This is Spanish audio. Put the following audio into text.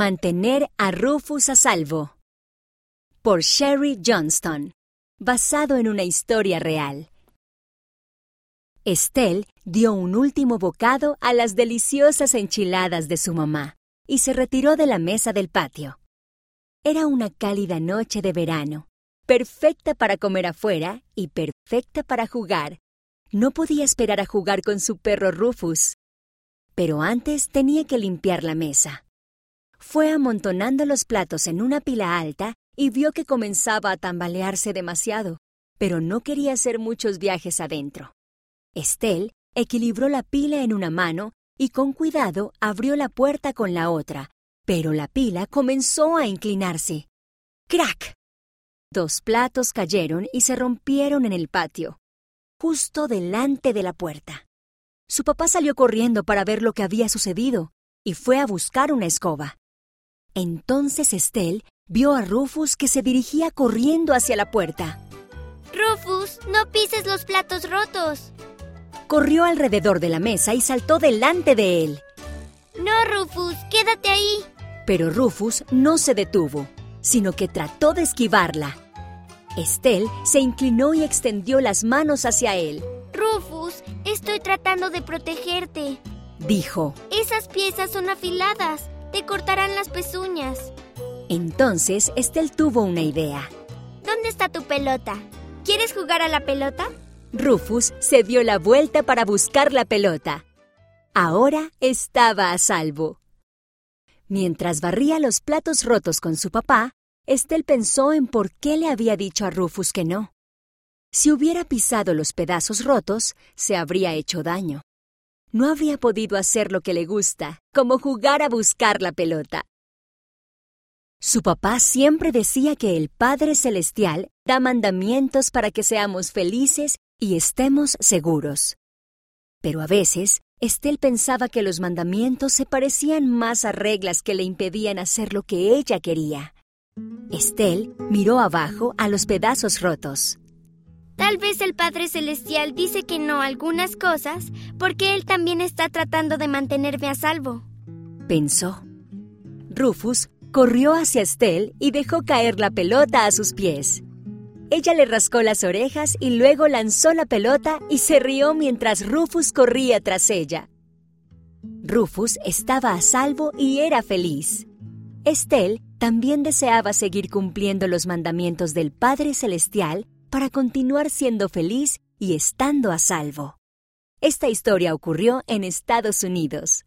Mantener a Rufus a salvo. Por Sherry Johnston. Basado en una historia real. Estelle dio un último bocado a las deliciosas enchiladas de su mamá y se retiró de la mesa del patio. Era una cálida noche de verano, perfecta para comer afuera y perfecta para jugar. No podía esperar a jugar con su perro Rufus. Pero antes tenía que limpiar la mesa. Fue amontonando los platos en una pila alta y vio que comenzaba a tambalearse demasiado, pero no quería hacer muchos viajes adentro. Estelle equilibró la pila en una mano y con cuidado abrió la puerta con la otra, pero la pila comenzó a inclinarse. ¡Crack! Dos platos cayeron y se rompieron en el patio, justo delante de la puerta. Su papá salió corriendo para ver lo que había sucedido y fue a buscar una escoba. Entonces Estelle vio a Rufus que se dirigía corriendo hacia la puerta. Rufus, no pises los platos rotos. Corrió alrededor de la mesa y saltó delante de él. No, Rufus, quédate ahí. Pero Rufus no se detuvo, sino que trató de esquivarla. Estelle se inclinó y extendió las manos hacia él. Rufus, estoy tratando de protegerte. Dijo. Esas piezas son afiladas. Te cortarán las pezuñas. Entonces Estelle tuvo una idea. ¿Dónde está tu pelota? ¿Quieres jugar a la pelota? Rufus se dio la vuelta para buscar la pelota. Ahora estaba a salvo. Mientras barría los platos rotos con su papá, Estelle pensó en por qué le había dicho a Rufus que no. Si hubiera pisado los pedazos rotos, se habría hecho daño. No habría podido hacer lo que le gusta, como jugar a buscar la pelota. Su papá siempre decía que el Padre Celestial da mandamientos para que seamos felices y estemos seguros. Pero a veces Estelle pensaba que los mandamientos se parecían más a reglas que le impedían hacer lo que ella quería. Estelle miró abajo a los pedazos rotos. Tal vez el Padre Celestial dice que no algunas cosas porque Él también está tratando de mantenerme a salvo. Pensó. Rufus corrió hacia Estelle y dejó caer la pelota a sus pies. Ella le rascó las orejas y luego lanzó la pelota y se rió mientras Rufus corría tras ella. Rufus estaba a salvo y era feliz. Estelle también deseaba seguir cumpliendo los mandamientos del Padre Celestial para continuar siendo feliz y estando a salvo. Esta historia ocurrió en Estados Unidos.